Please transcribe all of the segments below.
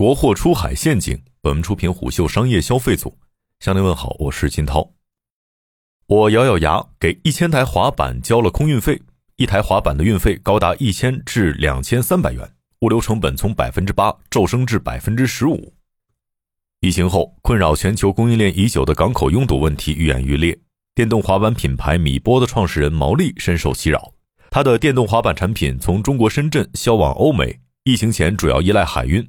国货出海陷阱。本文出品虎嗅商业消费组。向您问好，我是金涛。我咬咬牙，给一千台滑板交了空运费，一台滑板的运费高达一千至两千三百元，物流成本从百分之八骤升至百分之十五。疫情后，困扰全球供应链已久的港口拥堵问题愈演愈烈。电动滑板品牌米波的创始人毛利深受其扰，他的电动滑板产品从中国深圳销往欧美，疫情前主要依赖海运。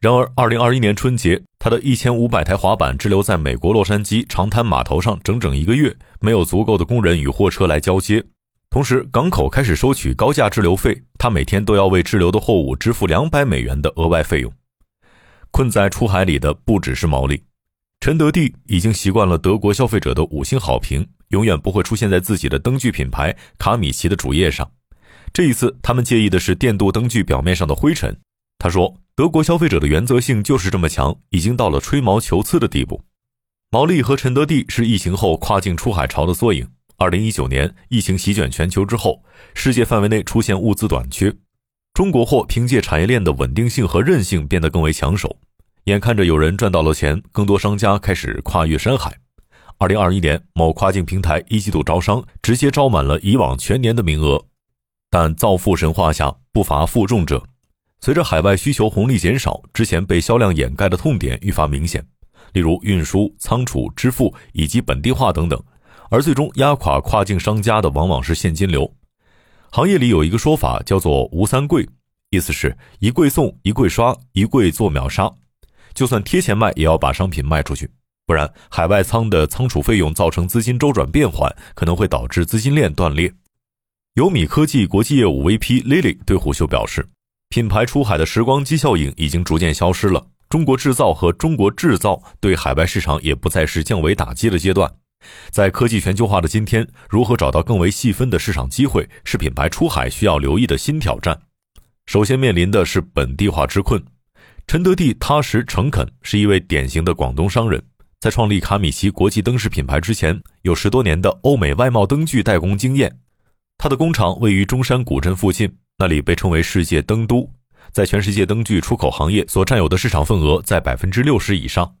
然而，二零二一年春节，他的一千五百台滑板滞留在美国洛杉矶长滩码头上整整一个月，没有足够的工人与货车来交接。同时，港口开始收取高价滞留费，他每天都要为滞留的货物支付两百美元的额外费用。困在出海里的不只是毛利，陈德地已经习惯了德国消费者的五星好评，永远不会出现在自己的灯具品牌卡米奇的主页上。这一次，他们介意的是电镀灯具表面上的灰尘。他说：“德国消费者的原则性就是这么强，已经到了吹毛求疵的地步。”毛利和陈德地是疫情后跨境出海潮的缩影。二零一九年，疫情席卷全球之后，世界范围内出现物资短缺。中国货凭借产业链的稳定性和韧性变得更为抢手，眼看着有人赚到了钱，更多商家开始跨越山海。二零二一年，某跨境平台一季度招商直接招满了以往全年的名额，但造富神话下不乏负重者。随着海外需求红利减少，之前被销量掩盖的痛点愈发明显，例如运输、仓储、支付以及本地化等等，而最终压垮跨境商家的往往是现金流。行业里有一个说法叫做“无三贵”，意思是一贵送、一贵刷、一贵做秒杀，就算贴钱卖也要把商品卖出去，不然海外仓的仓储费用造成资金周转变缓，可能会导致资金链断裂。优米科技国际业务 VP Lily 对虎嗅表示，品牌出海的时光机效应已经逐渐消失了，中国制造和中国制造对海外市场也不再是降维打击的阶段。在科技全球化的今天，如何找到更为细分的市场机会，是品牌出海需要留意的新挑战。首先面临的是本地化之困。陈德地踏实诚恳，是一位典型的广东商人。在创立卡米奇国际灯饰品牌之前，有十多年的欧美外贸灯具代工经验。他的工厂位于中山古镇附近，那里被称为世界灯都，在全世界灯具出口行业所占有的市场份额在百分之六十以上。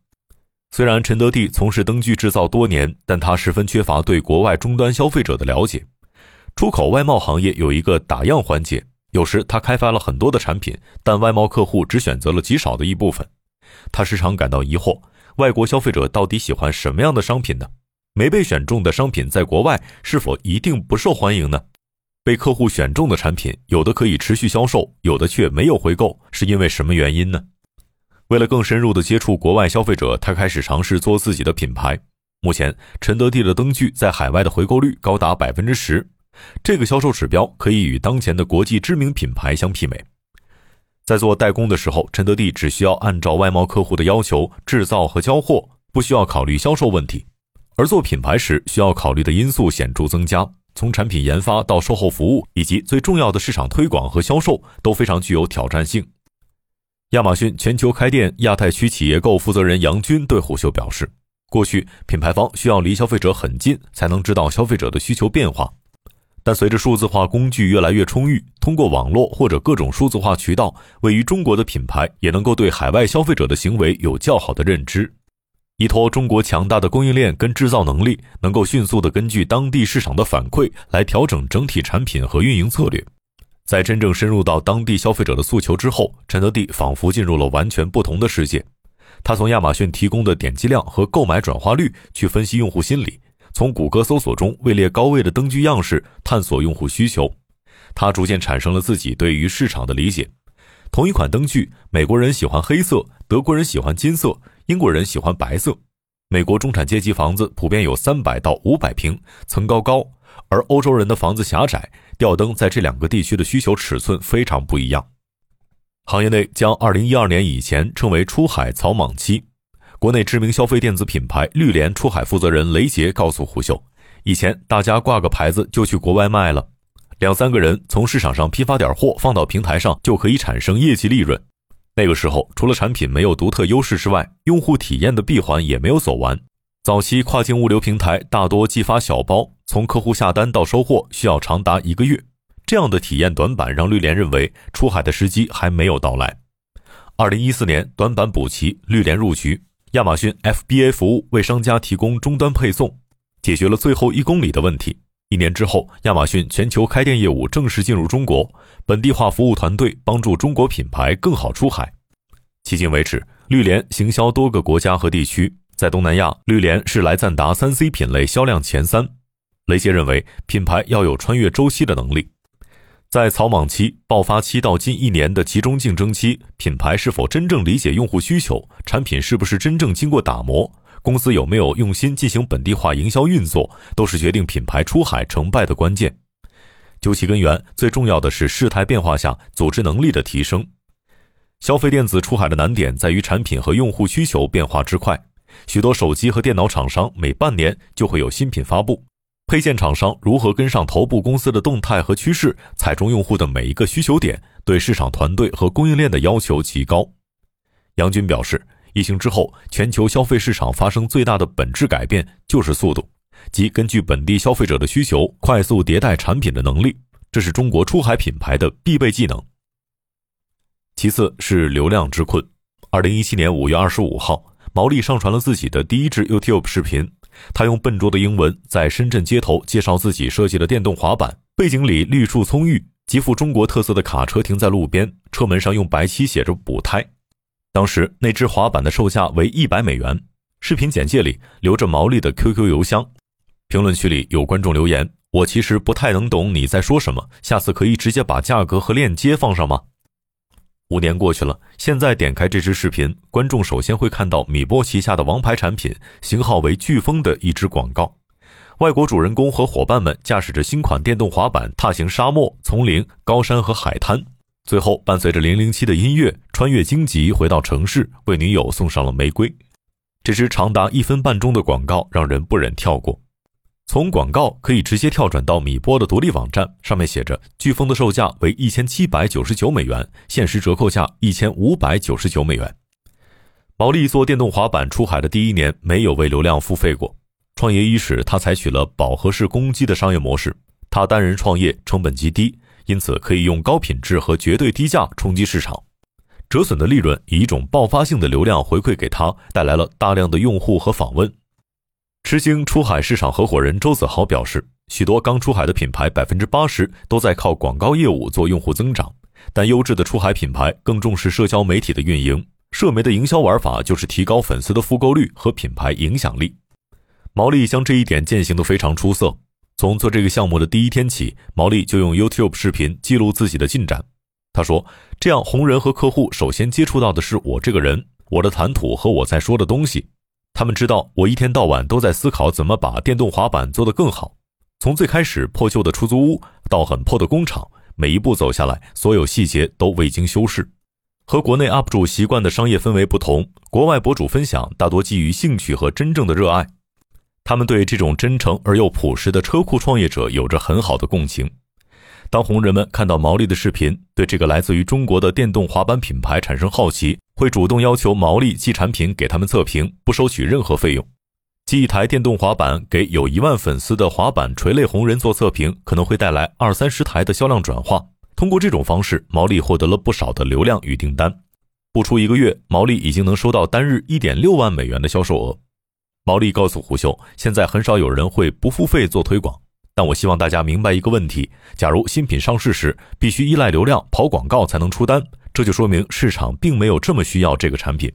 虽然陈德地从事灯具制造多年，但他十分缺乏对国外终端消费者的了解。出口外贸行业有一个打样环节，有时他开发了很多的产品，但外贸客户只选择了极少的一部分。他时常感到疑惑：外国消费者到底喜欢什么样的商品呢？没被选中的商品在国外是否一定不受欢迎呢？被客户选中的产品，有的可以持续销售，有的却没有回购，是因为什么原因呢？为了更深入地接触国外消费者，他开始尝试做自己的品牌。目前，陈德地的灯具在海外的回购率高达百分之十，这个销售指标可以与当前的国际知名品牌相媲美。在做代工的时候，陈德地只需要按照外贸客户的要求制造和交货，不需要考虑销售问题；而做品牌时，需要考虑的因素显著增加，从产品研发到售后服务，以及最重要的市场推广和销售，都非常具有挑战性。亚马逊全球开店亚太区企业购负责人杨军对虎嗅表示：“过去品牌方需要离消费者很近，才能知道消费者的需求变化。但随着数字化工具越来越充裕，通过网络或者各种数字化渠道，位于中国的品牌也能够对海外消费者的行为有较好的认知。依托中国强大的供应链跟制造能力，能够迅速的根据当地市场的反馈来调整整体产品和运营策略。”在真正深入到当地消费者的诉求之后，陈德地仿佛进入了完全不同的世界。他从亚马逊提供的点击量和购买转化率去分析用户心理，从谷歌搜索中位列高位的灯具样式探索用户需求。他逐渐产生了自己对于市场的理解。同一款灯具，美国人喜欢黑色，德国人喜欢金色，英国人喜欢白色。美国中产阶级房子普遍有三百到五百平，层高高。而欧洲人的房子狭窄，吊灯在这两个地区的需求尺寸非常不一样。行业内将2012年以前称为出海草莽期。国内知名消费电子品牌绿联出海负责人雷杰告诉胡秀，以前大家挂个牌子就去国外卖了，两三个人从市场上批发点货放到平台上就可以产生业绩利润。那个时候除了产品没有独特优势之外，用户体验的闭环也没有走完。早期跨境物流平台大多寄发小包。从客户下单到收货需要长达一个月，这样的体验短板让绿联认为出海的时机还没有到来。二零一四年短板补齐，绿联入局，亚马逊 FBA 服务为商家提供终端配送，解决了最后一公里的问题。一年之后，亚马逊全球开店业务正式进入中国，本地化服务团队帮助中国品牌更好出海。迄今为止，绿联行销多个国家和地区，在东南亚，绿联是来赞达三 C 品类销量前三。雷杰认为，品牌要有穿越周期的能力，在草莽期、爆发期到近一年的集中竞争期，品牌是否真正理解用户需求，产品是不是真正经过打磨？公司有没有用心进行本地化营销运作，都是决定品牌出海成败的关键。究其根源，最重要的是事态变化下组织能力的提升。消费电子出海的难点在于产品和用户需求变化之快，许多手机和电脑厂商每半年就会有新品发布，配件厂商如何跟上头部公司的动态和趋势，踩中用户的每一个需求点，对市场团队和供应链的要求极高。杨军表示。疫情之后，全球消费市场发生最大的本质改变就是速度，即根据本地消费者的需求快速迭代产品的能力，这是中国出海品牌的必备技能。其次是流量之困。二零一七年五月二十五号，毛利上传了自己的第一支 YouTube 视频，他用笨拙的英文在深圳街头介绍自己设计的电动滑板，背景里绿树葱郁，极富中国特色的卡车停在路边，车门上用白漆写着“补胎”。当时那只滑板的售价为一百美元。视频简介里留着毛利的 QQ 邮箱。评论区里有观众留言：“我其实不太能懂你在说什么，下次可以直接把价格和链接放上吗？”五年过去了，现在点开这支视频，观众首先会看到米波旗下的王牌产品，型号为飓风的一支广告。外国主人公和伙伴们驾驶着新款电动滑板，踏行沙漠、丛林、高山和海滩。最后，伴随着零零七的音乐，穿越荆棘回到城市，为女友送上了玫瑰。这支长达一分半钟的广告让人不忍跳过。从广告可以直接跳转到米波的独立网站，上面写着：飓风的售价为一千七百九十九美元，限时折扣价一千五百九十九美元。毛利做电动滑板出海的第一年，没有为流量付费过。创业伊始，他采取了饱和式攻击的商业模式。他单人创业，成本极低。因此，可以用高品质和绝对低价冲击市场，折损的利润以一种爆发性的流量回馈给他，带来了大量的用户和访问。吃惊出海市场合伙人周子豪表示，许多刚出海的品牌百分之八十都在靠广告业务做用户增长，但优质的出海品牌更重视社交媒体的运营。社媒的营销玩法就是提高粉丝的复购率和品牌影响力。毛利将这一点践行得非常出色。从做这个项目的第一天起，毛利就用 YouTube 视频记录自己的进展。他说：“这样，红人和客户首先接触到的是我这个人，我的谈吐和我在说的东西。他们知道我一天到晚都在思考怎么把电动滑板做得更好。从最开始破旧的出租屋到很破的工厂，每一步走下来，所有细节都未经修饰。和国内 UP 主习惯的商业氛围不同，国外博主分享大多基于兴趣和真正的热爱。”他们对这种真诚而又朴实的车库创业者有着很好的共情。当红人们看到毛利的视频，对这个来自于中国的电动滑板品牌产生好奇，会主动要求毛利寄产品给他们测评，不收取任何费用。寄一台电动滑板给有一万粉丝的滑板垂类红人做测评，可能会带来二三十台的销量转化。通过这种方式，毛利获得了不少的流量与订单。不出一个月，毛利已经能收到单日一点六万美元的销售额。毛利告诉胡秀，现在很少有人会不付费做推广，但我希望大家明白一个问题：假如新品上市时必须依赖流量跑广告才能出单，这就说明市场并没有这么需要这个产品。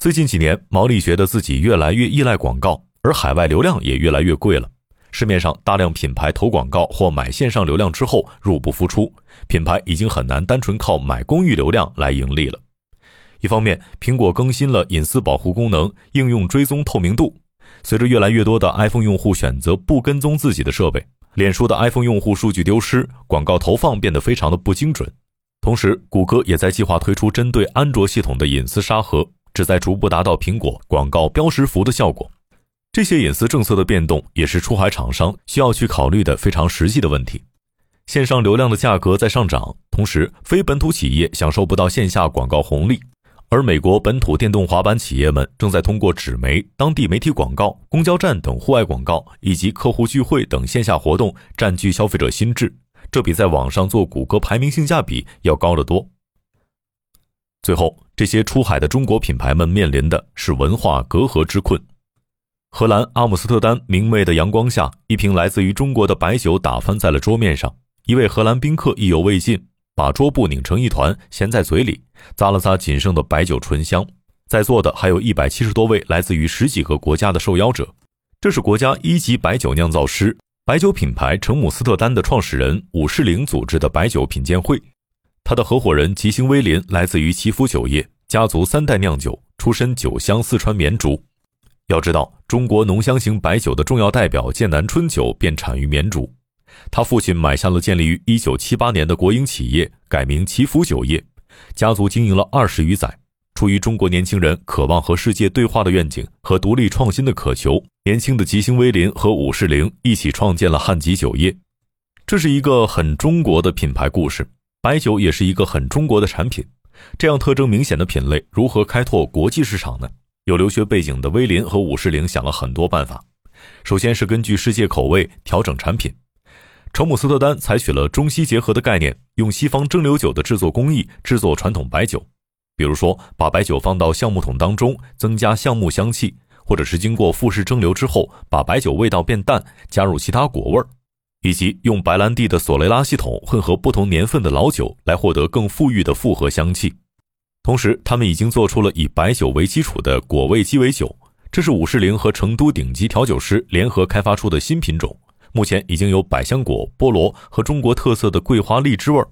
最近几年，毛利觉得自己越来越依赖广告，而海外流量也越来越贵了。市面上大量品牌投广告或买线上流量之后入不敷出，品牌已经很难单纯靠买公域流量来盈利了。一方面，苹果更新了隐私保护功能，应用追踪透明度。随着越来越多的 iPhone 用户选择不跟踪自己的设备，脸书的 iPhone 用户数据丢失，广告投放变得非常的不精准。同时，谷歌也在计划推出针对安卓系统的隐私沙盒，旨在逐步达到苹果广告标识符的效果。这些隐私政策的变动，也是出海厂商需要去考虑的非常实际的问题。线上流量的价格在上涨，同时非本土企业享受不到线下广告红利。而美国本土电动滑板企业们正在通过纸媒、当地媒体广告、公交站等户外广告，以及客户聚会等线下活动占据消费者心智，这比在网上做谷歌排名性价比要高得多。最后，这些出海的中国品牌们面临的是文化隔阂之困。荷兰阿姆斯特丹明媚的阳光下，一瓶来自于中国的白酒打翻在了桌面上。一位荷兰宾客意犹未尽，把桌布拧成一团，衔在嘴里，咂了咂仅剩的白酒醇香。在座的还有一百七十多位来自于十几个国家的受邀者。这是国家一级白酒酿造师、白酒品牌成姆斯特丹的创始人武士林组织的白酒品鉴会。他的合伙人吉星威林来自于祈福酒业，家族三代酿酒，出身酒乡四川绵竹。要知道，中国浓香型白酒的重要代表剑南春酒便产于绵竹。他父亲买下了建立于1978年的国营企业，改名祈福酒业，家族经营了二十余载。出于中国年轻人渴望和世界对话的愿景和独立创新的渴求，年轻的吉星威林和武士陵一起创建了汉吉酒业。这是一个很中国的品牌故事。白酒也是一个很中国的产品，这样特征明显的品类如何开拓国际市场呢？有留学背景的威林和武士陵想了很多办法。首先是根据世界口味调整产品。成姆斯特丹采取了中西结合的概念，用西方蒸馏酒的制作工艺制作传统白酒。比如说，把白酒放到橡木桶当中，增加橡木香气；或者是经过复式蒸馏之后，把白酒味道变淡，加入其他果味儿；以及用白兰地的索雷拉系统混合不同年份的老酒，来获得更富裕的复合香气。同时，他们已经做出了以白酒为基础的果味鸡尾酒，这是武士陵和成都顶级调酒师联合开发出的新品种，目前已经有百香果、菠萝和中国特色的桂花荔枝味儿。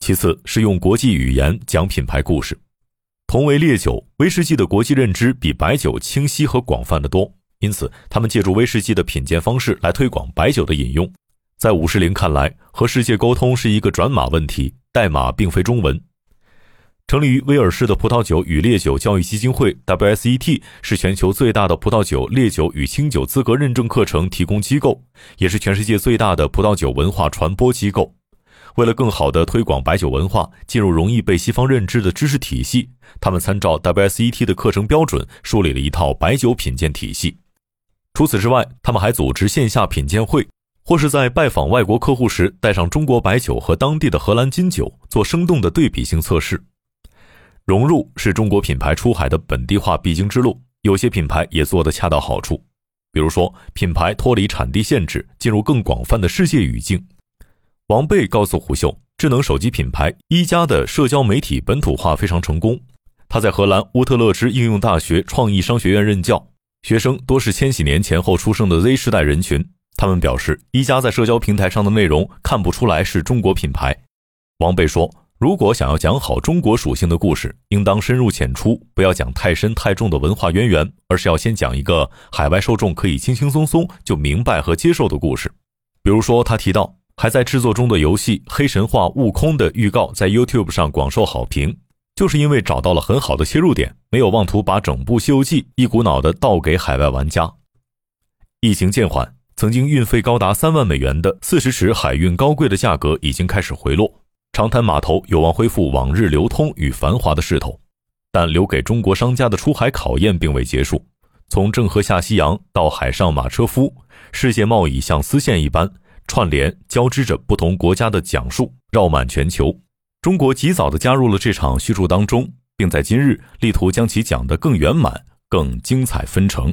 其次是用国际语言讲品牌故事。同为烈酒，威士忌的国际认知比白酒清晰和广泛的多，因此他们借助威士忌的品鉴方式来推广白酒的饮用。在武士陵看来，和世界沟通是一个转码问题，代码并非中文。成立于威尔士的葡萄酒与烈酒教育基金会 （WSET） 是全球最大的葡萄酒、烈酒与清酒资格认证课程提供机构，也是全世界最大的葡萄酒文化传播机构。为了更好地推广白酒文化，进入容易被西方认知的知识体系，他们参照 WSET 的课程标准，梳理了一套白酒品鉴体系。除此之外，他们还组织线下品鉴会，或是在拜访外国客户时，带上中国白酒和当地的荷兰金酒，做生动的对比性测试。融入是中国品牌出海的本地化必经之路，有些品牌也做得恰到好处，比如说品牌脱离产地限制，进入更广泛的世界语境。王贝告诉胡秀，智能手机品牌一加的社交媒体本土化非常成功。他在荷兰乌特勒支应用大学创意商学院任教，学生多是千禧年前后出生的 Z 世代人群。他们表示，一加在社交平台上的内容看不出来是中国品牌。王贝说：“如果想要讲好中国属性的故事，应当深入浅出，不要讲太深太重的文化渊源，而是要先讲一个海外受众可以轻轻松松就明白和接受的故事。比如说，他提到。”还在制作中的游戏《黑神话：悟空》的预告在 YouTube 上广受好评，就是因为找到了很好的切入点，没有妄图把整部《西游记》一股脑的倒给海外玩家。疫情渐缓，曾经运费高达三万美元的四十尺海运高柜的价格已经开始回落，长滩码头有望恢复往日流通与繁华的势头。但留给中国商家的出海考验并未结束，从郑和下西洋到海上马车夫，世界贸易像丝线一般。串联交织着不同国家的讲述，绕满全球。中国及早地加入了这场叙述当中，并在今日力图将其讲得更圆满、更精彩纷呈。